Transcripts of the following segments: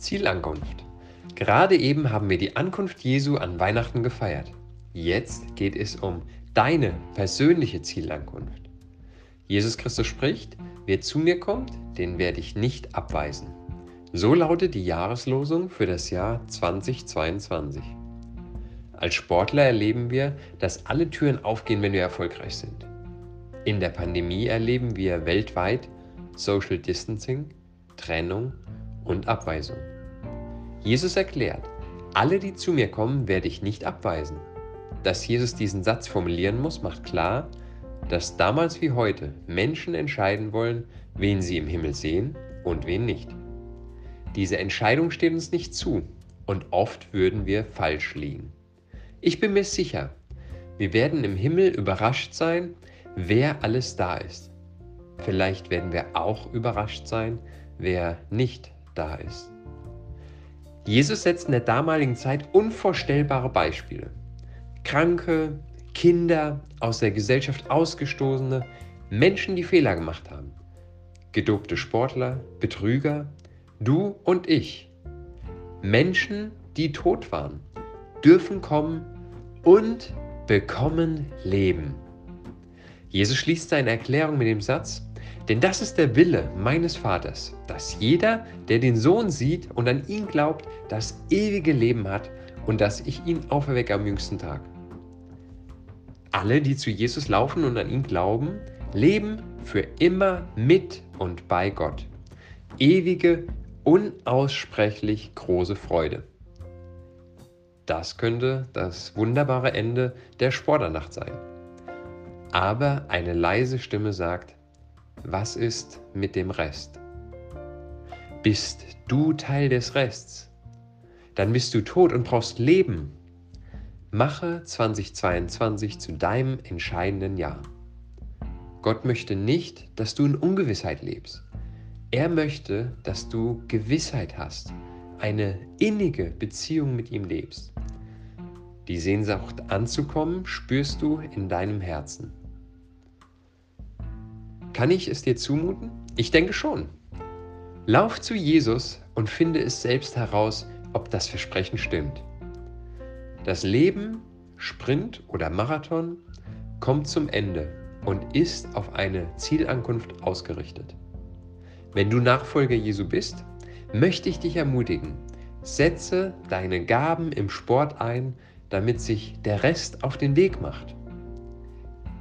Zielankunft. Gerade eben haben wir die Ankunft Jesu an Weihnachten gefeiert. Jetzt geht es um deine persönliche Zielankunft. Jesus Christus spricht, wer zu mir kommt, den werde ich nicht abweisen. So lautet die Jahreslosung für das Jahr 2022. Als Sportler erleben wir, dass alle Türen aufgehen, wenn wir erfolgreich sind. In der Pandemie erleben wir weltweit Social Distancing, Trennung und Abweisung. Jesus erklärt, alle, die zu mir kommen, werde ich nicht abweisen. Dass Jesus diesen Satz formulieren muss, macht klar, dass damals wie heute Menschen entscheiden wollen, wen sie im Himmel sehen und wen nicht. Diese Entscheidung steht uns nicht zu und oft würden wir falsch liegen. Ich bin mir sicher, wir werden im Himmel überrascht sein, wer alles da ist. Vielleicht werden wir auch überrascht sein, wer nicht da ist. Jesus setzt in der damaligen Zeit unvorstellbare Beispiele. Kranke, Kinder, aus der Gesellschaft ausgestoßene, Menschen, die Fehler gemacht haben. Gedobte Sportler, Betrüger, du und ich. Menschen, die tot waren, dürfen kommen und bekommen Leben. Jesus schließt seine Erklärung mit dem Satz, denn das ist der Wille meines Vaters, dass jeder, der den Sohn sieht und an ihn glaubt, das ewige Leben hat und dass ich ihn auferwecke am jüngsten Tag. Alle, die zu Jesus laufen und an ihn glauben, leben für immer mit und bei Gott. Ewige, unaussprechlich große Freude. Das könnte das wunderbare Ende der Sporternacht sein. Aber eine leise Stimme sagt, was ist mit dem Rest? Bist du Teil des Rests? Dann bist du tot und brauchst Leben. Mache 2022 zu deinem entscheidenden Jahr. Gott möchte nicht, dass du in Ungewissheit lebst. Er möchte, dass du Gewissheit hast, eine innige Beziehung mit ihm lebst. Die Sehnsucht anzukommen spürst du in deinem Herzen. Kann ich es dir zumuten? Ich denke schon. Lauf zu Jesus und finde es selbst heraus, ob das Versprechen stimmt. Das Leben, Sprint oder Marathon, kommt zum Ende und ist auf eine Zielankunft ausgerichtet. Wenn du Nachfolger Jesu bist, möchte ich dich ermutigen, setze deine Gaben im Sport ein, damit sich der Rest auf den Weg macht.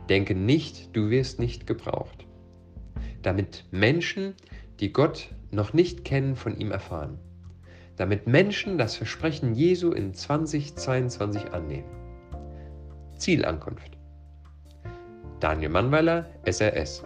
Denke nicht, du wirst nicht gebraucht damit Menschen, die Gott noch nicht kennen, von ihm erfahren. Damit Menschen das Versprechen Jesu in 2022 annehmen. Zielankunft. Daniel Mannweiler, SRS.